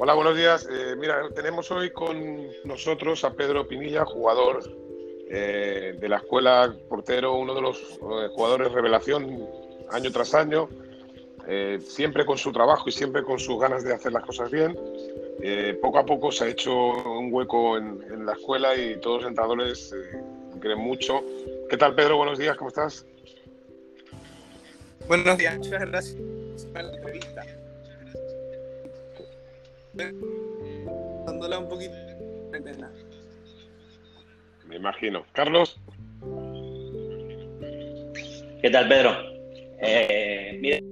Hola, buenos días. Eh, mira, tenemos hoy con nosotros a Pedro Pinilla, jugador eh, de la escuela portero, uno de los eh, jugadores revelación año tras año, siempre con su trabajo y siempre con sus ganas de hacer las cosas bien. poco a poco se ha hecho un hueco en, la escuela y todos los entrenadores creen mucho. ¿Qué tal, Pedro? Buenos días, ¿cómo estás? Buenos días, muchas gracias por la entrevista dándola un poquito Me imagino. Carlos. ¿Qué tal, Pedro? Eh, mire,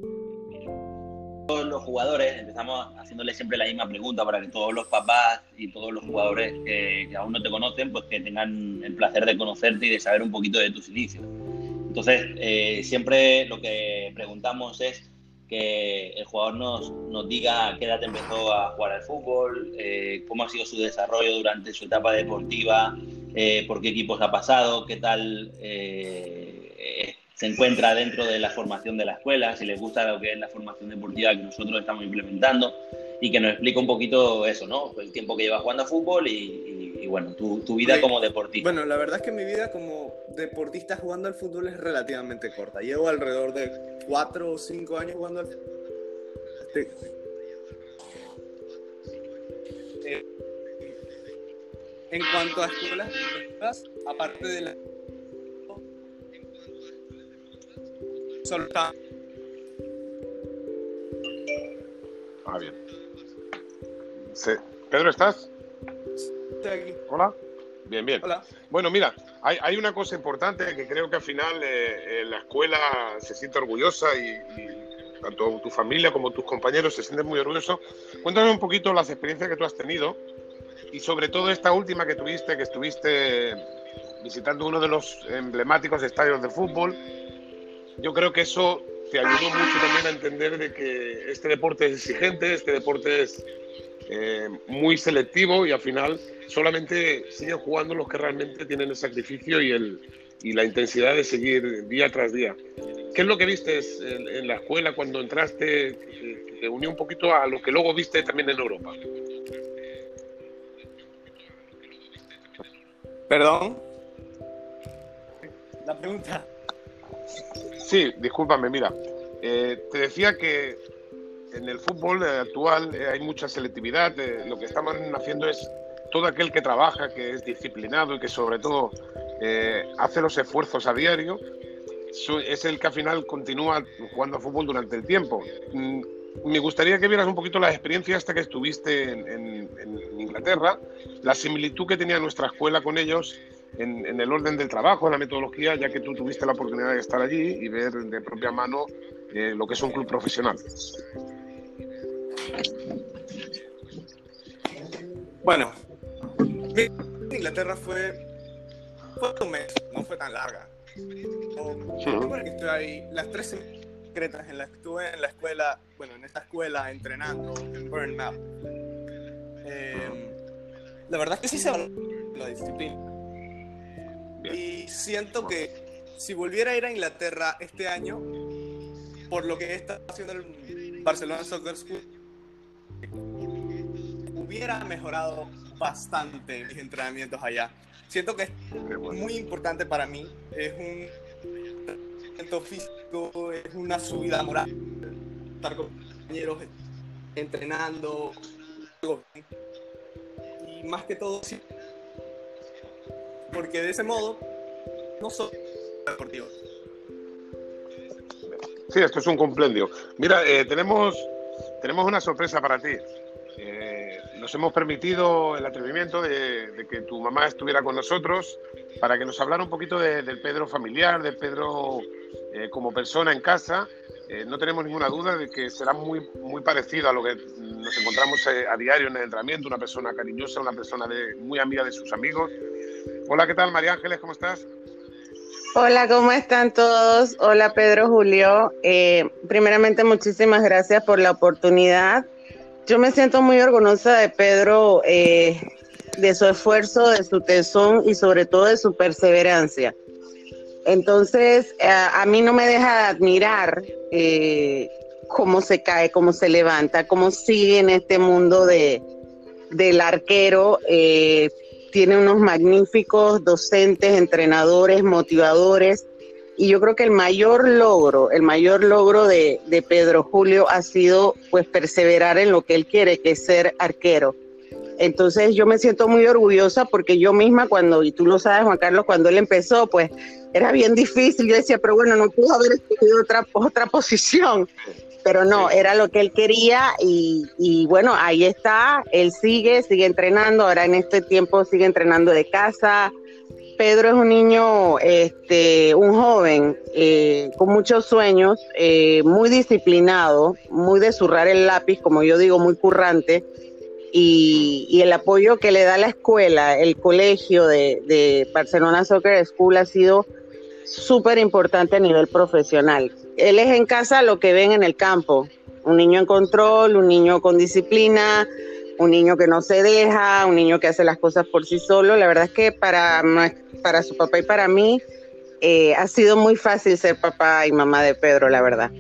todos los jugadores empezamos haciéndole siempre la misma pregunta para que todos los papás y todos los jugadores que, aún no te conocen, pues que tengan el placer de conocerte y de saber un poquito de tus inicios. Entonces, eh, siempre lo que preguntamos es que el jugador nos, nos diga qué edad empezó a jugar al fútbol, eh, cómo ha sido su desarrollo durante su etapa deportiva, eh, por qué equipos ha pasado, qué tal eh, se encuentra dentro de la formación de la escuela, si les gusta lo que es la formación deportiva que nosotros estamos implementando y que nos explique un poquito eso, ¿no? El tiempo que lleva jugando a fútbol y, bueno, tu, tu vida como deportista. Bueno, la verdad es que mi vida como deportista jugando al fútbol es relativamente corta. Llevo alrededor de cuatro o cinco años jugando al fútbol. Eh, en cuanto a escuelas, aparte de la... Solo Ah, bien. Pedro, ¿estás? Estoy aquí. Hola. Bien, bien. Hola. Bueno, mira, hay, hay, una cosa importante que creo que al final eh, la escuela se siente orgullosa y, tanto tu familia como tus compañeros se sienten muy orgullosos. Cuéntame un poquito las experiencias que tú has tenido y sobre todo esta última que tuviste, que estuviste visitando uno de los emblemáticos estadios de fútbol. Yo creo que eso te ayudó mucho también a entender de que este deporte es exigente, este deporte es eh, muy selectivo y al final solamente siguen jugando los que realmente tienen el sacrificio y, el, y la intensidad de seguir día tras día. ¿Qué es lo que viste en, la escuela cuando entraste que te unió un poquito a lo que luego viste también en Europa? Perdón. La pregunta. Sí, discúlpame, mira. Eh, te decía que en el fútbol eh, actual eh, hay mucha selectividad. lo que estamos haciendo es todo aquel que trabaja, que es disciplinado y que sobre todo hace los esfuerzos a diario, es el que al final continúa jugando a fútbol durante el tiempo. Mm, me gustaría que vieras un poquito la experiencia hasta que estuviste en, Inglaterra, la similitud que tenía nuestra escuela con ellos en, el orden del trabajo, en la metodología, ya que tú tuviste la oportunidad de estar allí y ver de propia mano eh, lo que es un club profesional. Bueno, Inglaterra fue, fue un mes, no fue tan larga. estoy ahí, las tres secretas en las que estuve en la escuela, bueno, en esta escuela entrenando en Burnout. Eh, la verdad es que sí se va la disciplina y siento que si volviera a ir a Inglaterra este año, por lo que está haciendo el Barcelona Soccer School, hubiera mejorado bastante mis entrenamientos allá. Siento que es muy importante para mí. Es un entrenamiento físico, es una subida moral. Estar con compañeros entrenando. Y más que todo, porque de ese modo no soy deportivo. Sí, esto es un comprendio. Mira, eh, tenemos, tenemos una sorpresa para ti. Eh, nos hemos permitido el atrevimiento de, que tu mamá estuviera con nosotros para que nos hablara un poquito del Pedro familiar, del Pedro eh, como persona en casa. no tenemos ninguna duda de que será muy, muy parecido a lo que nos encontramos a diario en el entrenamiento, una persona cariñosa, una persona de, muy amiga de sus amigos. Hola, ¿qué tal, María Ángeles? ¿Cómo estás? Hola, ¿cómo están todos? Hola, Pedro Julio. Eh, primeramente, muchísimas gracias por la oportunidad. Yo me siento muy orgullosa de Pedro, eh, de su esfuerzo, de su tesón y sobre todo de su perseverancia. Entonces, a, mí no me deja de admirar eh, cómo se cae, cómo se levanta, cómo sigue en este mundo de, del arquero. Eh, tiene unos magníficos docentes, entrenadores, motivadores. Y yo creo que el mayor logro, el mayor logro de, de Pedro Julio ha sido pues perseverar en lo que él quiere, que es ser arquero. Entonces yo me siento muy orgullosa porque yo misma cuando, y tú lo sabes Juan Carlos, cuando él empezó, pues era bien difícil. Yo decía, pero bueno, no pudo haber escogido otra, otra posición. Pero no, era lo que él quería y, y bueno, ahí está, él sigue, sigue entrenando, ahora en este tiempo sigue entrenando de casa, Pedro es un niño, este, un joven eh, con muchos sueños, eh, muy disciplinado, muy de zurrar el lápiz, como yo digo, muy currante. Y, el apoyo que le da la escuela, el colegio de, de Barcelona Soccer School ha sido súper importante a nivel profesional. Él es en casa lo que ven en el campo, un niño en control, un niño con disciplina, un niño que no se deja, un niño que hace las cosas por sí solo. La verdad es que para, para su papá y para mí eh, ha sido muy fácil ser papá y mamá de Pedro, la verdad.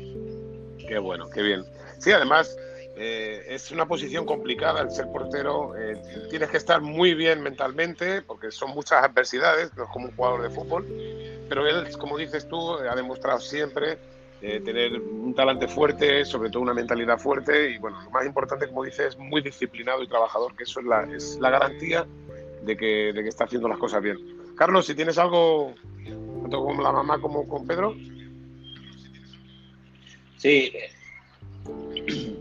Qué bueno, qué bien. Sí, además eh, es una posición complicada el ser portero. Eh, tienes que estar muy bien mentalmente porque son muchas adversidades, como un jugador de fútbol. Pero él, como dices tú, ha demostrado siempre tener un talante fuerte, sobre todo una mentalidad fuerte y bueno, lo más importante, como dices, es muy disciplinado y trabajador, que eso es la, es la garantía de que, de que está haciendo las cosas bien. Carlos, si tienes algo, tanto con la mamá como con Pedro. Sí,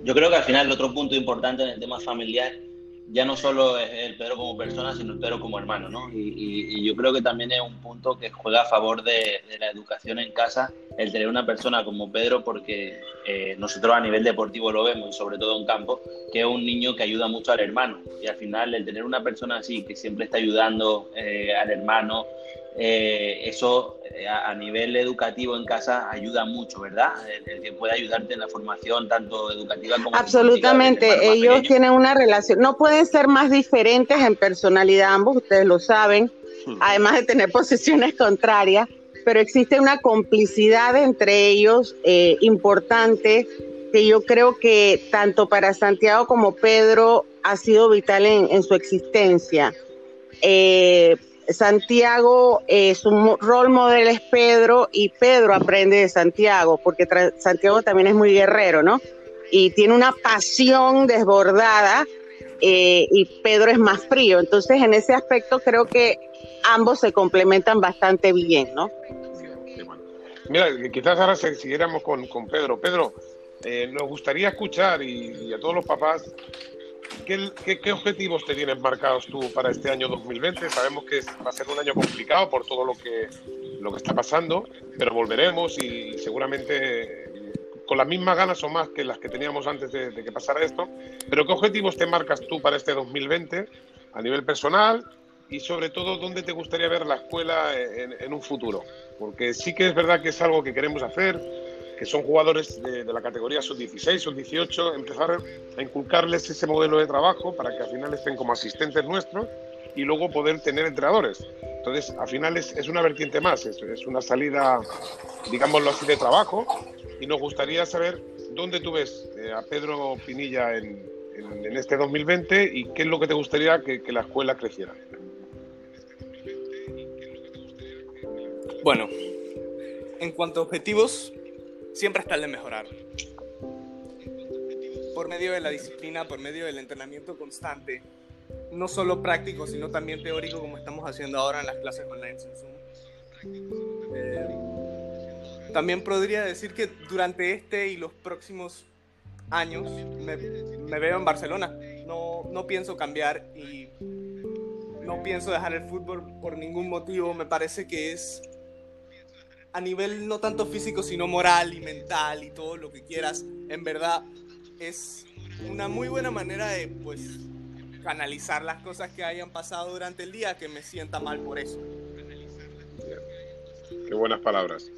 yo creo que al final el otro punto importante en el tema familiar ya no solo es el Pedro como persona, sino el Pedro como hermano, ¿no? Y, yo creo que también es un punto que juega a favor de, la educación en casa el tener una persona como Pedro, porque eh, nosotros a nivel deportivo lo vemos, y sobre todo en campo, que es un niño que ayuda mucho al hermano. Y al final el tener una persona así, que siempre está ayudando eh, al hermano, eh, eso eh, a, nivel educativo en casa ayuda mucho, ¿verdad? El, que puede ayudarte en la formación tanto educativa como absolutamente. Ellos tienen una relación, no pueden ser más diferentes en personalidad ambos, ustedes lo saben, hmm. además de tener posiciones contrarias, pero existe una complicidad entre ellos eh, importante que yo creo que tanto para Santiago como Pedro ha sido vital en, en su existencia. Eh, Santiago, eh, su rol modelo es Pedro y Pedro aprende de Santiago, porque Santiago también es muy guerrero, ¿no? Y tiene una pasión desbordada eh, y Pedro es más frío. Entonces, en ese aspecto creo que ambos se complementan bastante bien, ¿no? Mira, quizás ahora siguiéramos con, con Pedro. Pedro, eh, nos gustaría escuchar y, a todos los papás ¿Qué, objetivos te tienes marcados tú para este año 2020? Sabemos que va a ser un año complicado por todo lo que, lo que está pasando, pero volveremos y seguramente con las mismas ganas o más que las que teníamos antes de, que pasara esto. Pero ¿qué objetivos te marcas tú para este 2020 a nivel personal y sobre todo dónde te gustaría ver la escuela en un futuro? Porque sí que es verdad que es algo que queremos hacer, que son jugadores de, la categoría sub-16, sub-18, empezar a inculcarles ese modelo de trabajo para que al final estén como asistentes nuestros y luego poder tener entrenadores. Entonces, al final es, una vertiente más, es, es, una salida, digámoslo así, de trabajo y nos gustaría saber dónde tú ves eh, a Pedro Pinilla en, en, este 2020 y qué es lo que te gustaría que, que la escuela creciera. Bueno, en cuanto a objetivos, siempre está el de mejorar. Por medio de la disciplina, por medio del entrenamiento constante, no solo práctico, sino también teórico, como estamos haciendo ahora en las clases online en Zoom. Eh, también podría decir que durante este y los próximos años me, me veo en Barcelona. No, no pienso cambiar y no pienso dejar el fútbol por ningún motivo. Me parece que es a nivel no tanto físico, sino moral y mental y todo lo que quieras, en verdad es una muy buena manera de, pues, canalizar las cosas que hayan pasado durante el día, que me sienta mal por eso. Qué buenas palabras.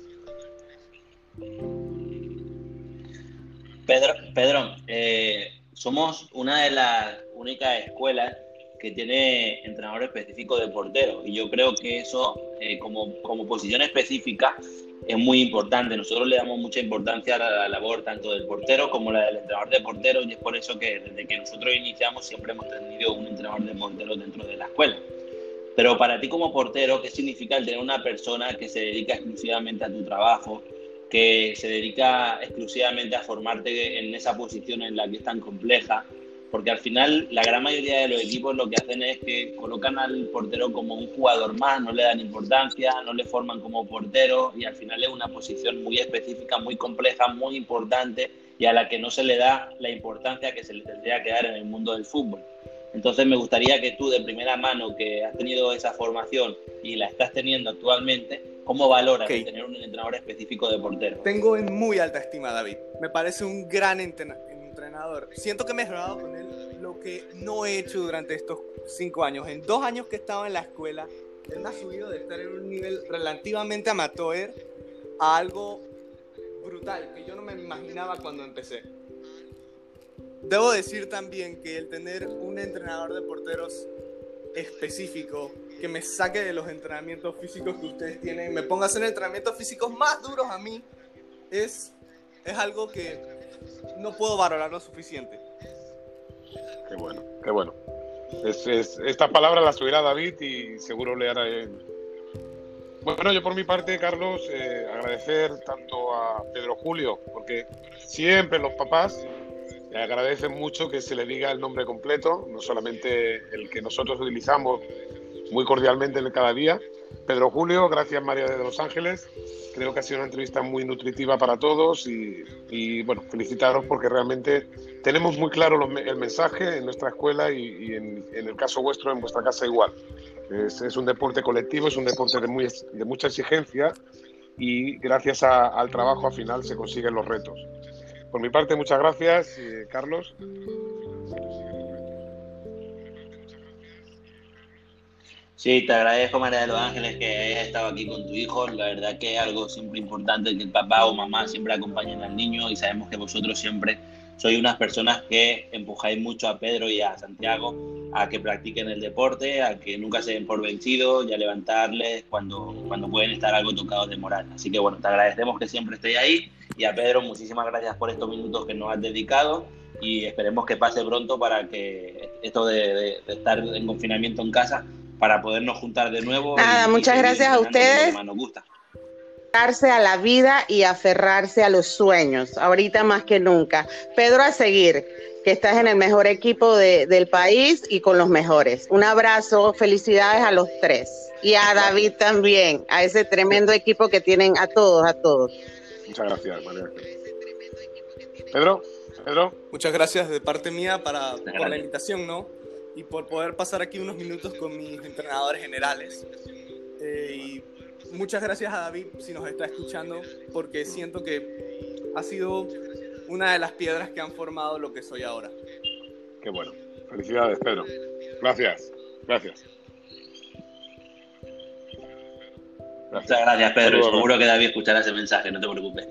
Pedro, Pedro eh, somos una de las únicas escuelas que tiene entrenador específico de portero. Y yo creo que eso, eh, como, como posición específica, es muy importante. Nosotros le damos mucha importancia a la, labor tanto del portero como la del entrenador de portero y es por eso que desde que nosotros iniciamos siempre hemos tenido un entrenador de portero dentro de la escuela. Pero para ti como portero, ¿qué significa el tener una persona que se dedica exclusivamente a tu trabajo, que se dedica exclusivamente a formarte en esa posición en la que es tan compleja? Porque al final la gran mayoría de los equipos lo que hacen es que colocan al portero como un jugador más, no le dan importancia, no le forman como portero y al final es una posición muy específica, muy compleja, muy importante y a la que no se le da la importancia que se le tendría que dar en el mundo del fútbol. Entonces me gustaría que tú de primera mano, que has tenido esa formación y la estás teniendo actualmente, ¿cómo valoras tener un entrenador específico de portero? Tengo en muy alta estima David. Me parece un gran entrenador Siento que me he mejorado con él lo que no he hecho durante estos cinco años. En dos años que he estado en la escuela, él me ha subido de estar en un nivel relativamente amateur a algo brutal que yo no me imaginaba cuando empecé. Debo decir también que el tener un entrenador de porteros específico que me saque de los entrenamientos físicos que ustedes tienen, me ponga a hacer entrenamientos físicos más duros a mí, es, es algo que no puedo valorar lo suficiente. Qué bueno, qué bueno. Es, esta palabra la subirá David y seguro le hará él. Bueno, yo por mi parte, Carlos, eh, agradecer tanto a Pedro Julio, porque siempre los papás le agradecen mucho que se le diga el nombre completo, no solamente el que nosotros utilizamos muy cordialmente en cada día. Pedro Julio, gracias María de Los Ángeles, Creo que ha sido una entrevista muy nutritiva para todos y, bueno, felicitaros porque realmente tenemos muy claro el mensaje en nuestra escuela y, en, el caso vuestro, en vuestra casa igual. Es, un deporte colectivo, es un deporte de, muy, de mucha exigencia y gracias al trabajo al final se consiguen los retos. Por mi parte, muchas gracias, eh, Carlos. Sí, te agradezco, María de los Ángeles, que hayas estado aquí con tu hijo. La verdad que es algo siempre importante que el papá o mamá siempre acompañen al niño y sabemos que vosotros siempre sois unas personas que empujáis mucho a Pedro y a Santiago a que practiquen el deporte, a que nunca se den por vencidos y a levantarles cuando, cuando pueden estar algo tocados de moral. Así que bueno, te agradecemos que siempre estéis ahí y a Pedro muchísimas gracias por estos minutos que nos has dedicado y esperemos que pase pronto para que esto de estar en confinamiento en casa para podernos juntar de nuevo. Nada, muchas gracias a ustedes. Nos gusta. A la vida y aferrarse a los sueños, ahorita más que nunca. Pedro, a seguir, que estás en el mejor equipo del país y con los mejores. Un abrazo, felicidades a los tres. Y a David también, a ese tremendo equipo que tienen a todos, a todos. Muchas gracias, María. Pedro, Pedro. Muchas gracias de parte mía para, por la invitación, ¿no? Y por poder pasar aquí unos minutos con mis entrenadores generales. Eh, y muchas gracias a David si nos está escuchando, porque siento que ha sido una de las piedras que han formado lo que soy ahora. Qué bueno. Felicidades, Pedro. Gracias. Gracias. Muchas gracias, Pedro. Seguro que David escuchará ese mensaje, no te preocupes.